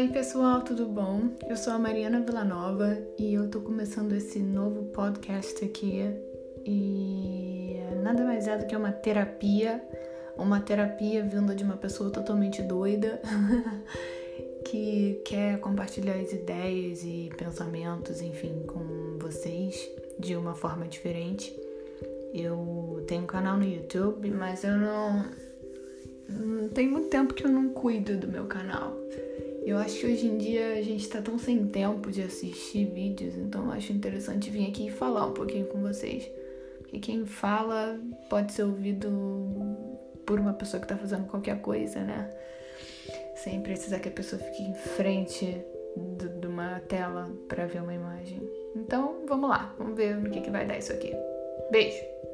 Oi, pessoal, tudo bom? Eu sou a Mariana Villanova e eu tô começando esse novo podcast aqui. E nada mais é do que uma terapia, uma terapia vinda de uma pessoa totalmente doida que quer compartilhar as ideias e pensamentos, enfim, com vocês de uma forma diferente. Eu tenho um canal no YouTube, mas eu não. Tem muito tempo que eu não cuido do meu canal. Eu acho que hoje em dia a gente tá tão sem tempo de assistir vídeos, então eu acho interessante vir aqui e falar um pouquinho com vocês. Porque quem fala pode ser ouvido por uma pessoa que tá fazendo qualquer coisa, né? Sem precisar que a pessoa fique em frente de uma tela para ver uma imagem. Então, vamos lá, vamos ver no que, que vai dar isso aqui. Beijo!